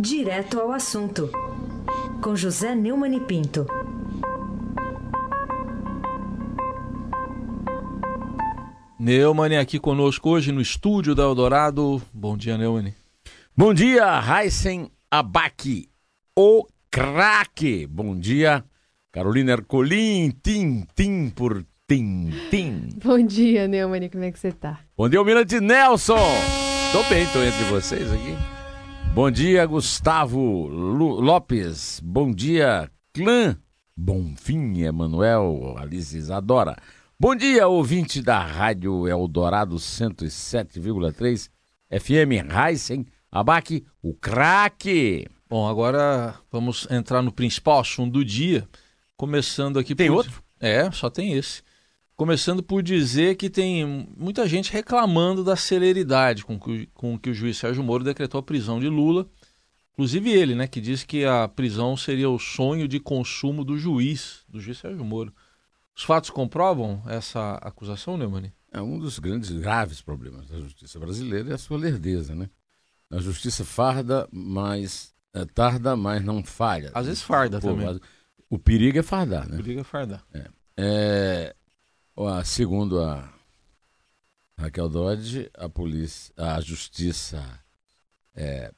Direto ao assunto, com José Neumann e Pinto. Neumann aqui conosco hoje no estúdio da Eldorado. Bom dia, Neumann. Bom dia, Heisen Abac, o craque. Bom dia, Carolina Ercolim, tim, tim por tim, tim. Bom dia, Neumann, como é que você tá? Bom dia, Almirante Nelson. Tô bem, tô entre vocês aqui. Bom dia, Gustavo Lu Lopes. Bom dia, clã. Bonfim, Emanuel, Alice Isadora. Bom dia, ouvinte da Rádio Eldorado 107,3 FM Heisen Abaque, o craque. Bom, agora vamos entrar no principal assunto do dia, começando aqui Tem por... outro? É, só tem esse. Começando por dizer que tem muita gente reclamando da celeridade com que, com que o juiz Sérgio Moro decretou a prisão de Lula. Inclusive ele, né, que disse que a prisão seria o sonho de consumo do juiz, do juiz Sérgio Moro. Os fatos comprovam essa acusação, Neumann? É um dos grandes graves problemas da justiça brasileira é a sua lerdeza, né? A justiça farda, mas é, tarda, mas não falha. Às vezes farda Pô, também. O perigo é fardar, né? Liga fardar. É, ó, segundo a Raquel Dodge, a polícia, a justiça é,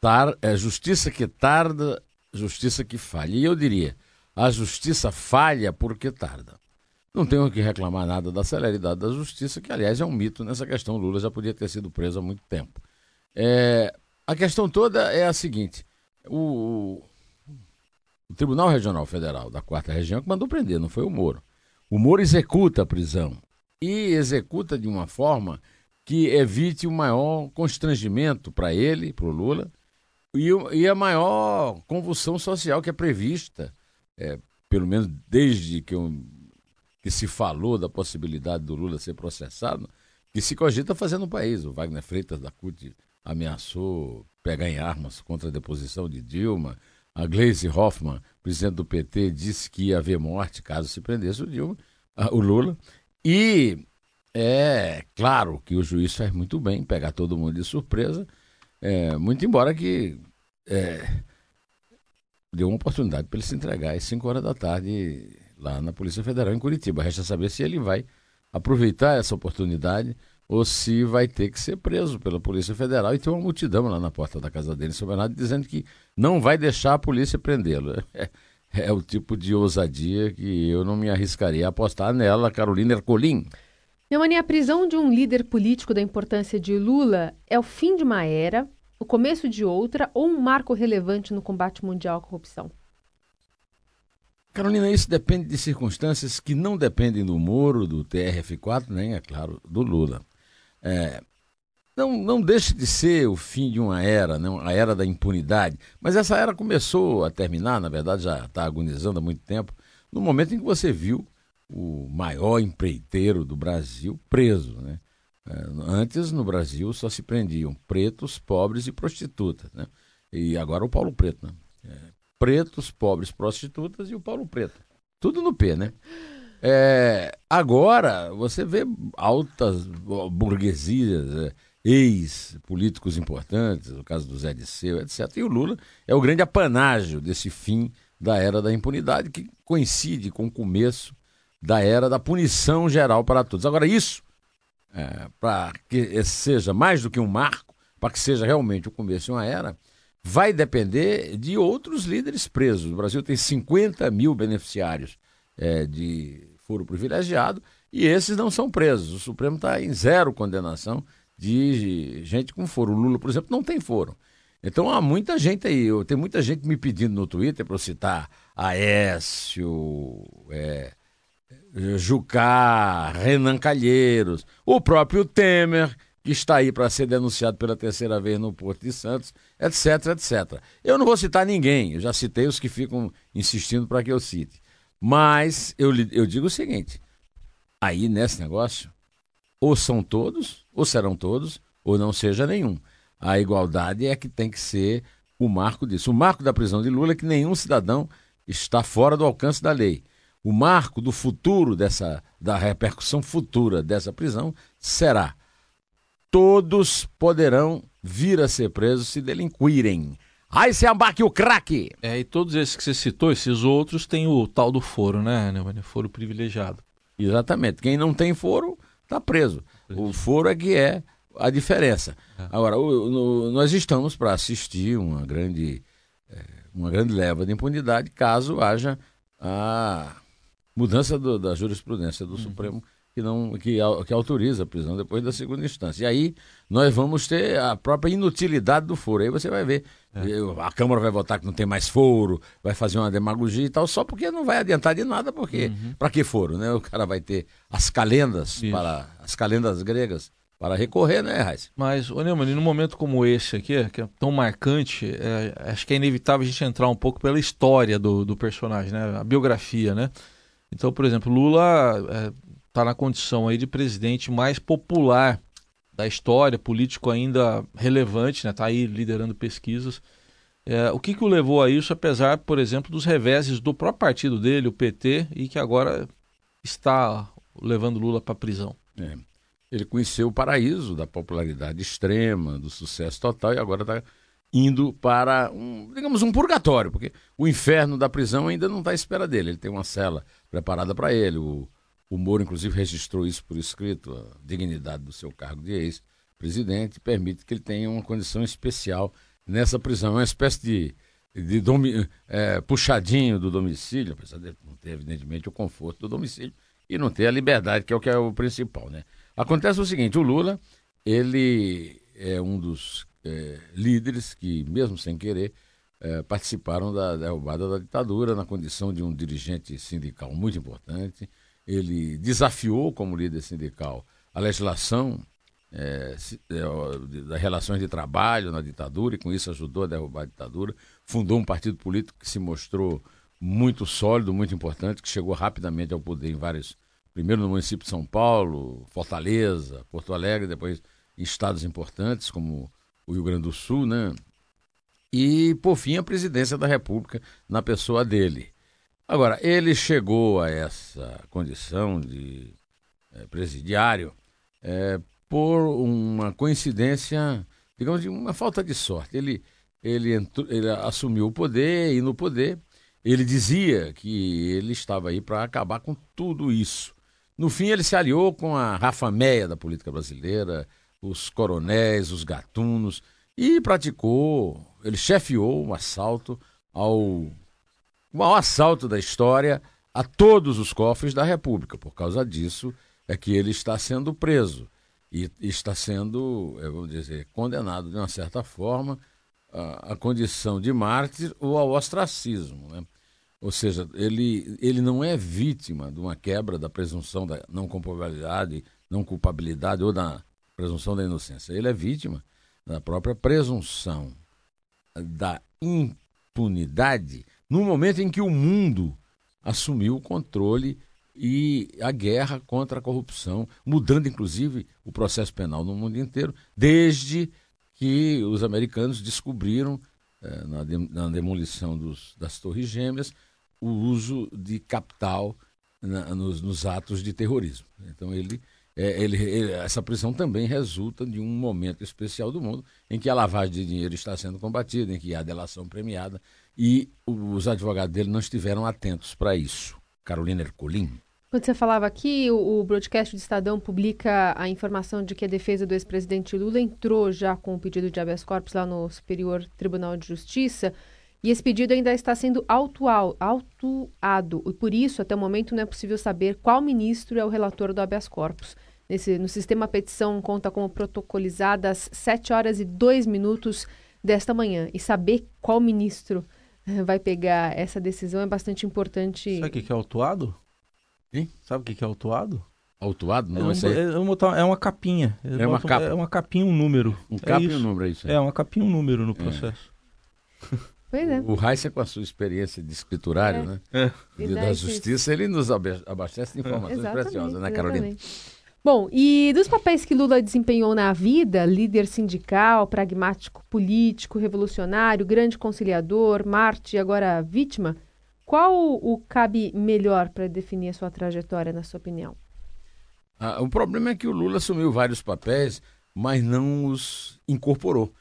tar, é justiça que tarda, justiça que falha. E eu diria, a justiça falha porque tarda. Não tenho que reclamar nada da celeridade da justiça, que aliás é um mito nessa questão. Lula já podia ter sido preso há muito tempo. É, a questão toda é a seguinte: o, o Tribunal Regional Federal da Quarta Região que mandou prender, não foi o Moro. O Moro executa a prisão e executa de uma forma que evite o maior constrangimento para ele, para o Lula, e, e a maior convulsão social que é prevista, é, pelo menos desde que, eu- que se falou da possibilidade do Lula ser processado, que se cogita fazer no país. O Wagner Freitas da CUT ameaçou pegar em armas contra a deposição de Dilma. A Gleisi Hoffmann, presidente do PT, disse que ia haver morte caso se prendesse o Dilma, ah, o Lula. E é claro que o juiz faz muito bem em pegar todo mundo de surpresa, é, muito embora que é, deu uma oportunidade para ele se entregar às 5 horas da tarde lá na Polícia Federal em Curitiba. Resta saber se ele vai aproveitar essa oportunidade ou se vai ter que ser preso pela Polícia Federal e ter uma multidão lá na porta da casa dele, em São Bernardo, dizendo que não vai deixar a polícia prendê-lo. É, é o tipo de ousadia que eu não me arriscaria a apostar nela, Carolina Ercolim. Neumann, a prisão de um líder político da importância de Lula é o fim de uma era, o começo de outra ou um marco relevante no combate mundial à corrupção? Carolina, isso depende de circunstâncias que não dependem do Moro, do TRF4, nem, é claro, do Lula. É, não, não deixe de ser o fim de uma era, não, a era da impunidade. Mas essa era começou a terminar, na verdade já está agonizando há muito tempo, no momento em que você viu o maior empreiteiro do Brasil preso. Né? É, antes, no Brasil, só se prendiam pretos, pobres e prostitutas. Né? E agora o Paulo Preto. Né? É, pretos, pobres, prostitutas e o Paulo Preto. Tudo no P, né? É, agora, você vê altas burguesias, é, ex-políticos importantes, o caso do Zé Disseu, etc. E o Lula é o grande apanágio desse fim da era da impunidade, que coincide com o começo da era da punição geral para todos. Agora, isso, é, para que seja mais do que um marco, para que seja realmente o começo de uma era, vai depender de outros líderes presos. O Brasil tem 50 mil beneficiários é, de foro privilegiado e esses não são presos. O Supremo está em zero condenação de gente com foro. O Lula, por exemplo, não tem foro. Então há muita gente aí, tem muita gente me pedindo no Twitter para citar Aécio, é, Jucá, Renan Calheiros, o próprio Temer, que está aí para ser denunciado pela terceira vez no Porto de Santos, etc, etc. Eu não vou citar ninguém, eu já citei os que ficam insistindo para que eu cite. Mas eu, eu digo o seguinte: aí nesse negócio, ou são todos, ou serão todos, ou não seja nenhum. A igualdade é que tem que ser o marco disso. O marco da prisão de Lula é que nenhum cidadão está fora do alcance da lei. O marco do futuro dessa, da repercussão futura dessa prisão será todos poderão vir a ser preso se delinquirem. Se abaque o craque! É, e todos esses que você citou, esses outros, têm o tal do foro, né, Neumann? Foro privilegiado. Exatamente. Quem não tem foro, está preso. O foro é que é a diferença. É. Agora, o, no, nós estamos para assistir uma grande, é, uma grande leva de impunidade caso haja a mudança do, da jurisprudência do uhum. Supremo que não que, que autoriza a prisão depois da segunda instância. E aí nós vamos ter a própria inutilidade do foro. Aí você vai ver, é. a Câmara vai votar que não tem mais foro, vai fazer uma demagogia e tal, só porque não vai adiantar de nada, porque uhum. para que foro, né? O cara vai ter as calendas Isso. para as calendas gregas para recorrer, né, Raiz? Mas, ô Neumann, num momento como esse aqui, que é tão marcante, é, acho que é inevitável a gente entrar um pouco pela história do, do personagem, né? A biografia, né? Então, por exemplo, Lula é, está na condição aí de presidente mais popular da história, político ainda relevante, né? Está aí liderando pesquisas. É, o que, que o levou a isso, apesar, por exemplo, dos reveses do próprio partido dele, o PT, e que agora está levando Lula para a prisão? É. Ele conheceu o paraíso da popularidade extrema, do sucesso total, e agora está indo para, um, digamos, um purgatório, porque o inferno da prisão ainda não está à espera dele. Ele tem uma cela preparada para ele, o o Moro, inclusive, registrou isso por escrito, a dignidade do seu cargo de ex-presidente, permite que ele tenha uma condição especial nessa prisão. É uma espécie de, de domi, é, puxadinho do domicílio, apesar de não ter, evidentemente, o conforto do domicílio e não ter a liberdade, que é o que é o principal. Né? Acontece o seguinte: o Lula, ele é um dos é, líderes que, mesmo sem querer, é, participaram da derrubada da ditadura na condição de um dirigente sindical muito importante ele desafiou, como líder sindical, a legislação é, é, das relações de trabalho na ditadura e com isso ajudou a derrubar a ditadura. Fundou um partido político que se mostrou muito sólido, muito importante, que chegou rapidamente ao poder em vários, primeiro no município de São Paulo, Fortaleza, Porto Alegre, depois em estados importantes como o Rio Grande do Sul, né? E por fim a presidência da República na pessoa dele. Agora, ele chegou a essa condição de é, presidiário é, por uma coincidência, digamos, de uma falta de sorte. Ele, ele, entrou, ele assumiu o poder e no poder ele dizia que ele estava aí para acabar com tudo isso. No fim, ele se aliou com a Rafa Meia da política brasileira, os coronéis, os gatunos, e praticou, ele chefiou um assalto ao o maior assalto da história a todos os cofres da República. Por causa disso é que ele está sendo preso e está sendo, vamos dizer, condenado de uma certa forma à, condição de mártir ou ao ostracismo. Né? Ou seja, ele, ele não é vítima de uma quebra da presunção da não culpabilidade, não culpabilidade ou da presunção da inocência. Ele é vítima da própria presunção da impunidade no momento em que o mundo assumiu o controle e a guerra contra a corrupção, mudando inclusive o processo penal no mundo inteiro, desde que os americanos descobriram, eh, na, de, na, demolição dos, das Torres Gêmeas, o uso de capital na, nos, nos, atos de terrorismo. Então, ele, é, ele, ele, essa prisão também resulta de um momento especial do mundo em que a lavagem de dinheiro está sendo combatida, em que há delação premiada, e os advogados dele não estiveram atentos para isso. Carolina Ercolim. Quando você falava aqui, o, broadcast do Estadão publica a informação de que a defesa do ex-presidente Lula entrou já com o pedido de habeas corpus lá no Superior Tribunal de Justiça. E esse pedido ainda está sendo autuado, e por isso, até o momento, não é possível saber qual ministro é o relator do habeas corpus. Nesse, no sistema, a petição conta como protocolizada às 7 horas e 2 minutos desta manhã. E saber qual ministro vai pegar essa decisão é bastante importante. Sabe o que é autuado? Hein? Sabe o que é autuado? Autuado? Não, é, um, é, uma capinha. É uma, capa. é uma capinha, um número. Um é capa e um número, é isso? É, uma capinha, um número no é. processo. Pois é. O Raíssa, com a sua experiência de escriturário, né? É. Da justiça, ele nos abastece de informações preciosas, né, Carolina? Exatamente. Bom, e dos papéis que Lula desempenhou na vida, líder sindical, pragmático político, revolucionário, grande conciliador, Marte e agora vítima, qual o cabe melhor para definir a sua trajetória, na sua opinião? Ah, o problema é que o Lula assumiu vários papéis mas não os incorporou.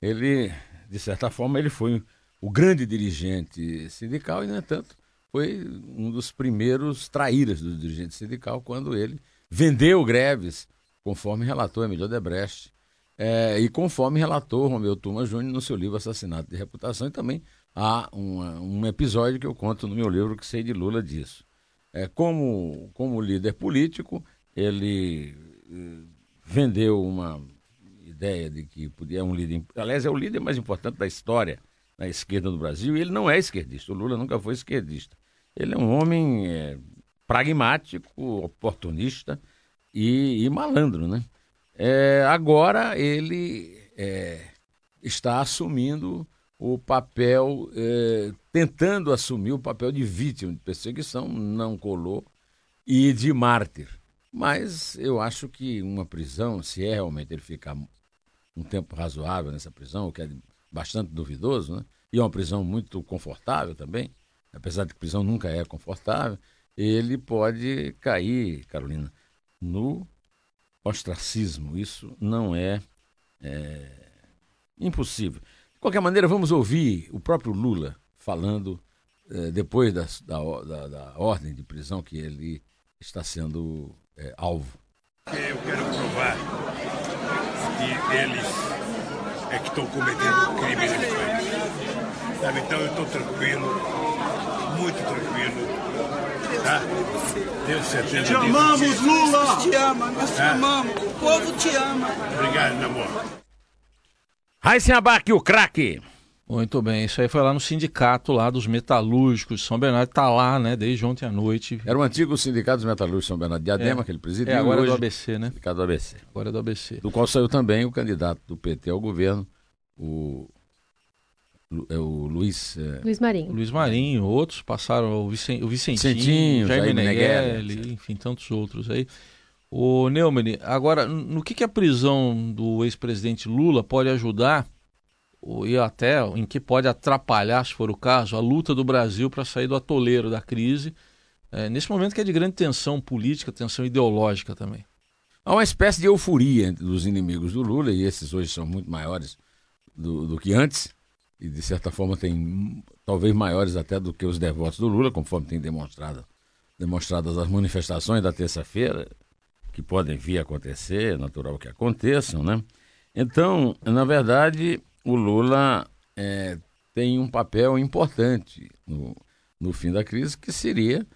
Ele, de certa forma, ele foi o grande dirigente sindical e, no entanto, foi um dos primeiros traíras do dirigente sindical quando ele vendeu greves, conforme relatou Emílio Debrecht, é, e conforme relatou Romeu Tuma Júnior no seu livro Assassinato de Reputação, e também há um, um episódio que eu conto no meu livro que sei de Lula disso. É, como, como líder político, ele eh, vendeu uma ideia de que podia é um líder, aliás, é o líder mais importante da história na esquerda do Brasil, e ele não é esquerdista. O Lula nunca foi esquerdista. Ele é um homem é, pragmático, oportunista e, e malandro, né? É, agora ele é, está assumindo o papel, é, tentando assumir o papel de vítima de perseguição, não colou, e de mártir. Mas eu acho que uma prisão, se é realmente ele ficar um tempo razoável nessa prisão, o que é bastante duvidoso, né? e é uma prisão muito confortável também, apesar de que prisão nunca é confortável, ele pode cair, Carolina, no ostracismo. Isso não é, é impossível. De qualquer maneira, vamos ouvir o próprio Lula falando é, depois da, da, da, ordem de prisão que ele está sendo é, alvo. Eu quero provar que eles é que estão cometendo crime nesse país. Sabe? Então eu estou tranquilo Tá? Tenho certeza Te amamos, disso. Lula! Nós te ama, nós te é. amamos. O povo te ama. Obrigado, meu amor. Raíssen Abac, o craque. Muito bem, isso aí foi lá no sindicato lá dos metalúrgicos São Bernardo, está lá, né, desde ontem à noite. Era o antigo sindicato dos metalúrgicos São Bernardo de Adema, é. que ele presidiu. É, agora hoje, é do ABC, né? Sindicato do ABC. Agora é do ABC. Do qual saiu também o candidato do PT ao governo, o é o Luiz. É... Luiz Marinho. Luiz Marinho, outros passaram, o, Vicen, o Vicentinho, Vicentinho Jaime Meneghelli, enfim, tantos outros aí. O Neumann, agora, no que, que a prisão do ex-presidente Lula pode ajudar, e até em que pode atrapalhar, se for o caso, a luta do Brasil para sair do atoleiro da crise, é, nesse momento que é de grande tensão política, tensão ideológica também? Há uma espécie de euforia dos inimigos do Lula, e esses hoje são muito maiores do, do que antes, e de certa forma tem talvez maiores até do que os devotos do Lula, conforme tem demonstrado demonstradas as manifestações da terça-feira, que podem vir a acontecer, é natural que aconteçam, né? Então, na verdade, o Lula é, tem um papel importante no, no fim da crise, que seria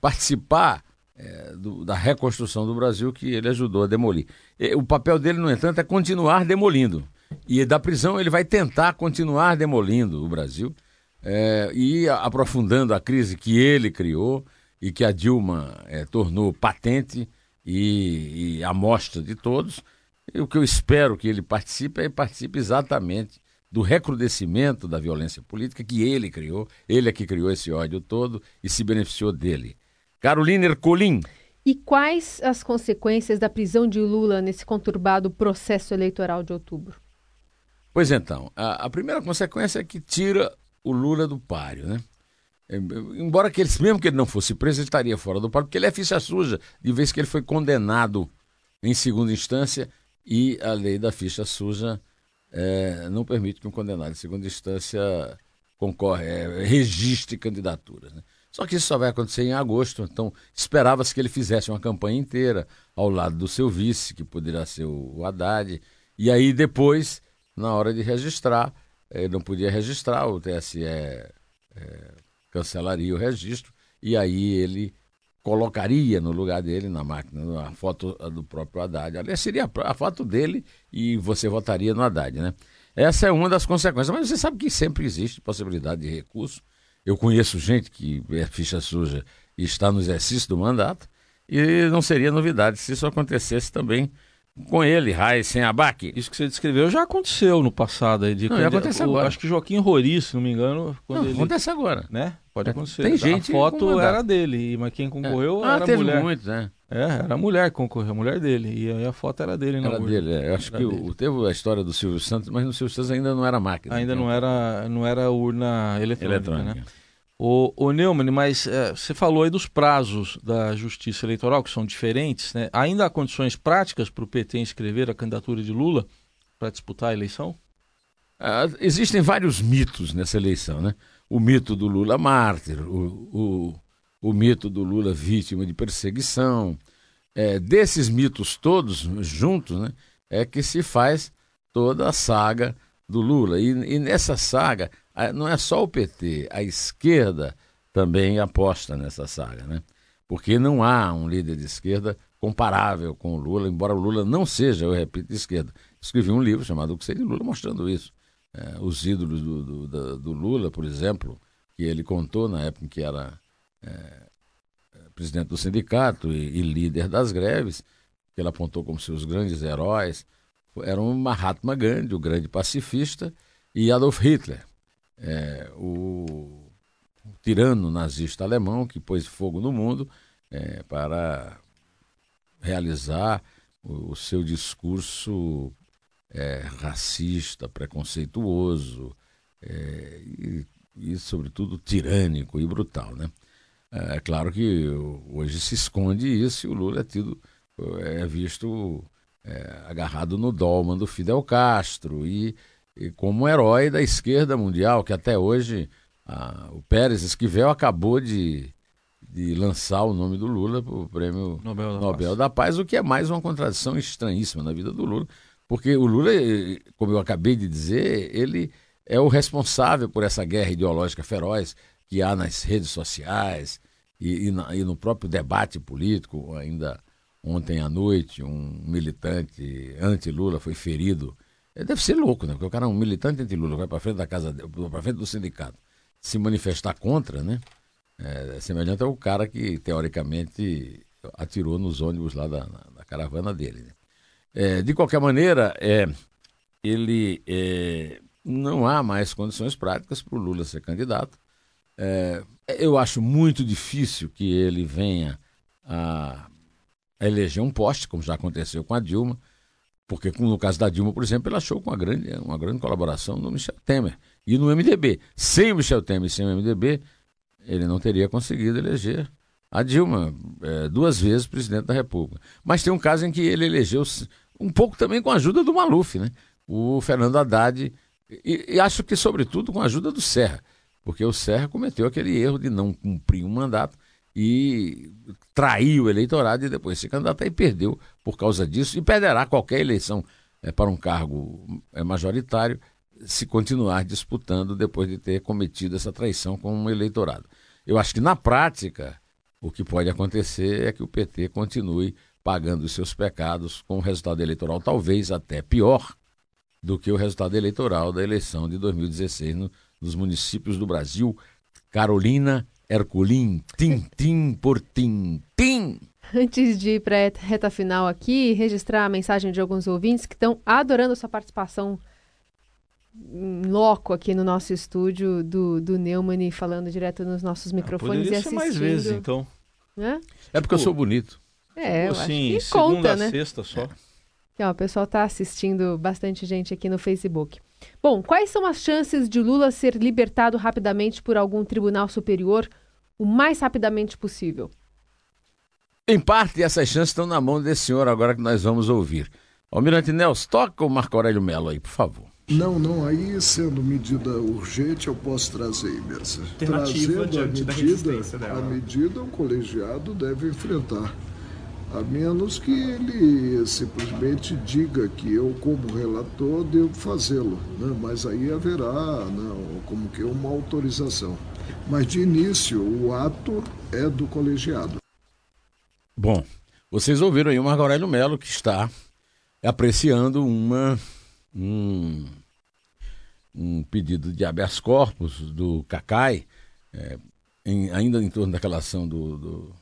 participar é, do, da reconstrução do Brasil que ele ajudou a demolir. E, o papel dele, no entanto, é continuar demolindo. E da prisão ele vai tentar continuar demolindo o Brasil é, e aprofundando a crise que ele criou e que a Dilma é, tornou patente e, e à mostra de todos. E o que eu espero que ele participe é participe exatamente do recrudescimento da violência política que ele criou, ele é que criou esse ódio todo e se beneficiou dele. Carolina Ercolim. E quais as consequências da prisão de Lula nesse conturbado processo eleitoral de outubro? Pois então, a, a, primeira consequência é que tira o Lula do páreo, né? É, embora que ele, mesmo que ele não fosse preso, ele estaria fora do páreo, porque ele é ficha suja, de vez que ele foi condenado em segunda instância e a lei da ficha suja é, não permite que um condenado em segunda instância concorre, é, registre candidaturas. Né? Só que isso só vai acontecer em agosto, então esperava-se que ele fizesse uma campanha inteira ao lado do seu vice, que poderá ser o Haddad, e aí depois na hora de registrar, ele não podia registrar, o TSE é, cancelaria o registro e aí ele colocaria no lugar dele na máquina a foto do próprio Haddad. Aliás, seria a foto dele e você votaria no Haddad, né? Essa é uma das consequências, mas você sabe que sempre existe possibilidade de recurso. Eu conheço gente que é ficha suja e está no exercício do mandato, e não seria novidade se isso acontecesse também com ele, sem Abac. Isso que você descreveu já aconteceu no passado. Aí, de não, acontece agora. Acho que Joaquim Rori, se não me engano. Não, ele, acontece agora. Né? Pode é, acontecer. Tem gente a foto era dele, mas quem concorreu é. ah, era teve mulher. muitos, né? É, era a mulher que concorreu, a mulher dele. E aí a foto era dele, Era dele, é. Eu acho era que o, teve a história do Silvio Santos, mas no Silvio Santos ainda não era máquina. Ainda então. não era, não era urna eletrônica, eletrônica. né? O, o Neumann, mas é, você falou aí dos prazos da Justiça Eleitoral, que são diferentes, né? Ainda há condições práticas para o PT inscrever a candidatura de Lula para disputar a eleição? Ah, existem vários mitos nessa eleição, né? O mito do Lula mártir, o, o, o mito do Lula vítima de perseguição. É, desses mitos todos juntos, né, é que se faz toda a saga do Lula. E, e nessa saga, não é só o PT, a esquerda também aposta nessa saga, né? Porque não há um líder de esquerda comparável com o Lula, embora o Lula não seja, eu repito, de esquerda. Escrevi um livro chamado O que seria Lula mostrando isso. É, os ídolos do, do, do, do, Lula, por exemplo, que ele contou na época em que era é, presidente do sindicato e, e, líder das greves, que ele apontou como seus grandes heróis, eram Mahatma Gandhi, o grande pacifista, e Adolf Hitler, é, o, o, tirano nazista alemão que pôs fogo no mundo é, para realizar o, o seu discurso é, racista, preconceituoso é, e, e, sobretudo, tirânico e brutal. Né? É claro que hoje se esconde isso e o Lula é, tido, é visto é, agarrado no dolman do Fidel Castro e e como herói da esquerda mundial, que até hoje a, o Pérez Esquivel acabou de, de lançar o nome do Lula para o prêmio Nobel, da, Nobel Paz. da, Paz. o que é mais uma contradição estranhíssima na vida do Lula, porque o Lula, como eu acabei de dizer, ele é o responsável por essa guerra ideológica feroz que há nas redes sociais e, e, na, e no próprio debate político. Ainda ontem à noite, um militante anti-Lula foi ferido Deve ser louco, né? Porque o cara é um militante anti-Lula, vai para frente da casa, para frente do sindicato, se manifestar contra, né? É, semelhante ao cara que, teoricamente, atirou nos ônibus lá da, caravana dele. Né? É, de qualquer maneira, é, ele é, não há mais condições práticas para o Lula ser candidato. É, eu acho muito difícil que ele venha a eleger um poste, como já aconteceu com a Dilma. Porque no caso da Dilma, por exemplo, ela achou com uma grande, uma grande colaboração do Michel Temer e no MDB. Sem o Michel Temer e sem o MDB, ele não teria conseguido eleger a Dilma é, duas vezes presidente da República. Mas tem um caso em que ele elegeu um pouco também com a ajuda do Maluf, né? O Fernando Haddad, e, e acho que sobretudo com a ajuda do Serra, porque o Serra cometeu aquele erro de não cumprir um mandato e traiu o eleitorado e depois se candidatou e perdeu por causa disso e perderá qualquer eleição é, para um cargo é, majoritário se continuar disputando depois de ter cometido essa traição com o eleitorado. Eu acho que na prática o que pode acontecer é que o PT continue pagando os seus pecados com o resultado eleitoral talvez até pior do que o resultado eleitoral da eleição de 2016 no, nos municípios do Brasil. Carolina Herculin, tim por tim. Antes de ir para a reta final aqui, registrar a mensagem de alguns ouvintes que estão adorando a sua participação em loco aqui no nosso estúdio do, do Neumann, falando direto nos nossos ah, microfones ah, e assistindo. mais vezes, então. É, é porque eu sou bonito. É, eu assim, acho que conta, né? sexta só. É. Ó, o pessoal está assistindo bastante gente aqui no Facebook. Bom, quais são as chances de Lula ser libertado rapidamente por algum tribunal superior o mais rapidamente possível? Em parte, essas chances estão na mão desse senhor agora que nós vamos ouvir. Almirante Nelson, toca o Marco Aurélio Melo aí, por favor. Não, não, aí sendo medida urgente eu posso trazer imensa. Trazendo a medida, a medida o colegiado deve enfrentar. A menos que ele simplesmente diga que eu, como relator, devo fazê-lo. Né? Mas aí haverá né, como que uma autorização. Mas de início, o ato é do colegiado. Bom, vocês ouviram aí o Marco Aurélio Melo que está apreciando uma, um, um pedido de habeas corpus do CACAI, é, em, ainda em torno daquela ação do, do,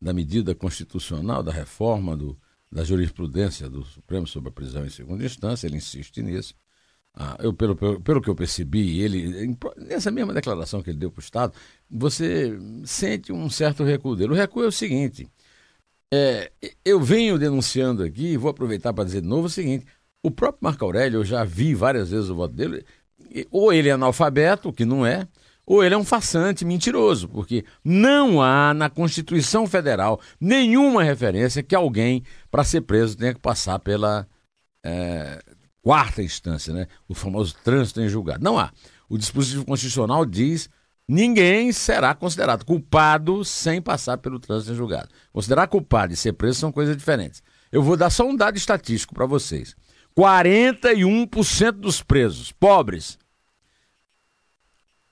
da medida constitucional, da reforma do, da jurisprudência do Supremo sobre a prisão em segunda instância, ele insiste nisso. Ah, eu, pelo, pelo, pelo, que eu percebi, ele nessa mesma declaração que ele deu para o Estado, você sente um certo recuo dele. O recuo é o seguinte: é, eu venho denunciando aqui, vou aproveitar para dizer de novo o seguinte: o próprio Marco Aurélio, eu já vi várias vezes o voto dele, ou ele é analfabeto, que não é, ou ele é um farsante mentiroso, porque não há na Constituição Federal nenhuma referência que alguém, para ser preso, tenha que passar pela é, quarta instância, né? o famoso trânsito em julgado. Não há. O dispositivo constitucional diz ninguém será considerado culpado sem passar pelo trânsito em julgado. Considerar culpado e ser preso são coisas diferentes. Eu vou dar só um dado estatístico para vocês. 41% dos presos pobres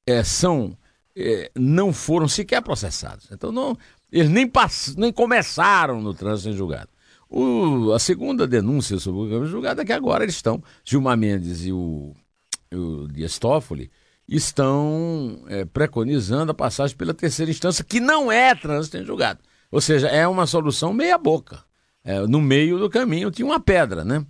é, são é, não foram sequer processados. Então não, eles nem, pass, nem começaram no trânsito em julgado. O, a segunda denúncia sobre o julgado é que agora eles estão, Gilmar Mendes e o, o Dias Toffoli, estão é, preconizando a passagem pela terceira instância, que não é trânsito em julgado. Ou seja, é uma solução meia boca. É, no meio do caminho tinha uma pedra, né?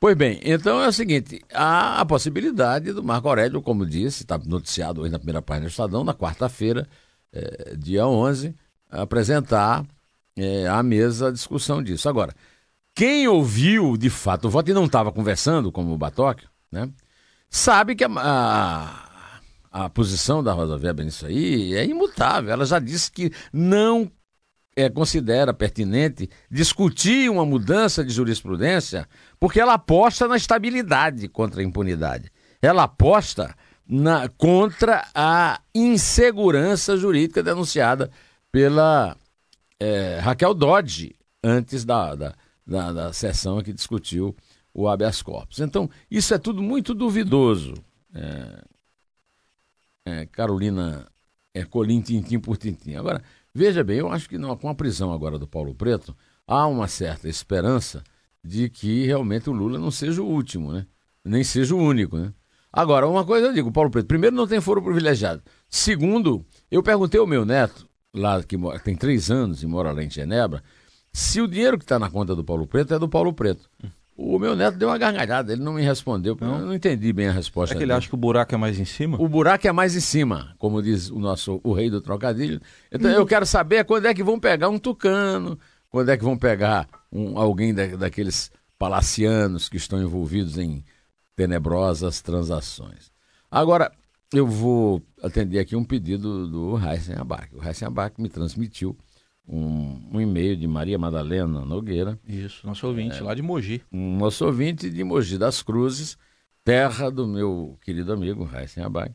Pois bem, então é o seguinte: há a possibilidade do Marco Aurélio, como disse, está noticiado hoje na primeira página do Estadão, na quarta-feira, é, dia 11, apresentar é, à mesa a discussão disso. Agora, quem ouviu de fato o voto e não estava conversando, como o Batoque, né, sabe que a, a, a posição da Rosa Weber nisso aí é imutável. Ela já disse que não é, considera pertinente discutir uma mudança de jurisprudência porque ela aposta na estabilidade contra a impunidade. Ela aposta na, contra a insegurança jurídica denunciada pela é, Raquel Dodge antes da, da, da, da sessão que discutiu o habeas corpus. Então, isso é tudo muito duvidoso. É, é, Carolina é colim tintim por tintim. Agora, Veja bem, eu acho que não, com a prisão agora do Paulo Preto, há uma certa esperança de que realmente o Lula não seja o último, né? Nem seja o único, né? Agora, uma coisa eu digo, Paulo Preto, primeiro não tem foro privilegiado. Segundo, eu perguntei ao meu neto, lá que tem três anos e mora lá em Genebra, se o dinheiro que está na conta do Paulo Preto é do Paulo Preto. O meu neto deu uma gargalhada, ele não me respondeu, não. eu não entendi bem a resposta. É que ele dele. acha que o buraco é mais em cima? O buraco é mais em cima, como diz o nosso o rei do trocadilho. Então hum. eu quero saber quando é que vão pegar um tucano, quando é que vão pegar um, alguém da, daqueles palacianos que estão envolvidos em tenebrosas transações. Agora, eu vou atender aqui um pedido do Heisen Abac. O Heisen Abac me transmitiu um, um e-mail de Maria Madalena Nogueira. Isso, nosso ouvinte é, lá de Mogi. Um nosso ouvinte de Mogi das Cruzes, terra do meu querido amigo Raíssen Abai.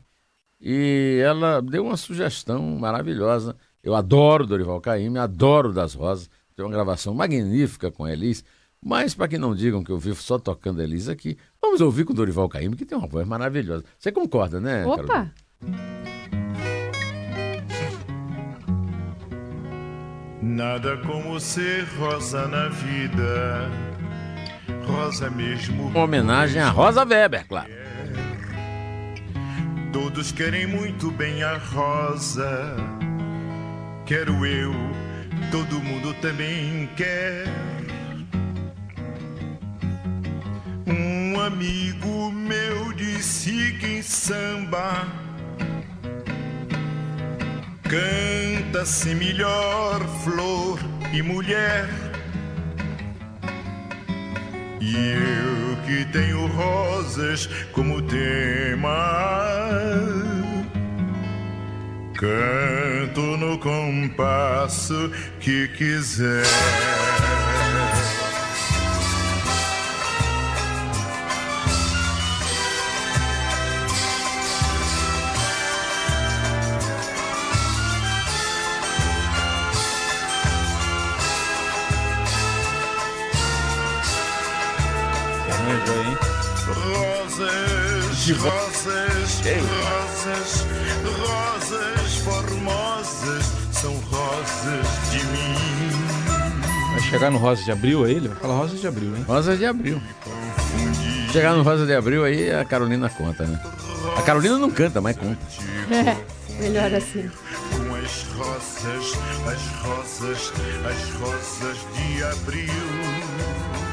E ela deu uma sugestão maravilhosa. Eu adoro Dorival Caymmi, adoro Das Rosas. Tem uma gravação magnífica com Elis. Mas para que não digam que eu vivo só tocando a Elis aqui, vamos ouvir com Dorival Caymmi, que tem uma voz maravilhosa. Você concorda, né, Opa! Carolina? Nada como ser rosa na vida. Rosa mesmo. Uma homenagem a Rosa Weber, claro. Todos querem muito bem a rosa. Quero eu, todo mundo também quer. Samba Canta-se melhor flor e mulher. E eu que tenho rosas como tema, canto no compasso que quiser. De rosas, rosas, rosas formosas, são rosas de mim. Vai chegar no Rosa de Abril aí? Ele vai falar Rosa de Abril, hein? Rosa de Abril. Chegar no Rosa de Abril aí a Carolina conta, né? A Carolina não canta, mas conta. É, melhor assim. Com as rosas, as rosas, as rosas de abril.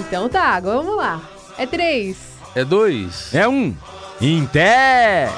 Então tá, agora vamos lá. É três. É dois. É um. Em pé.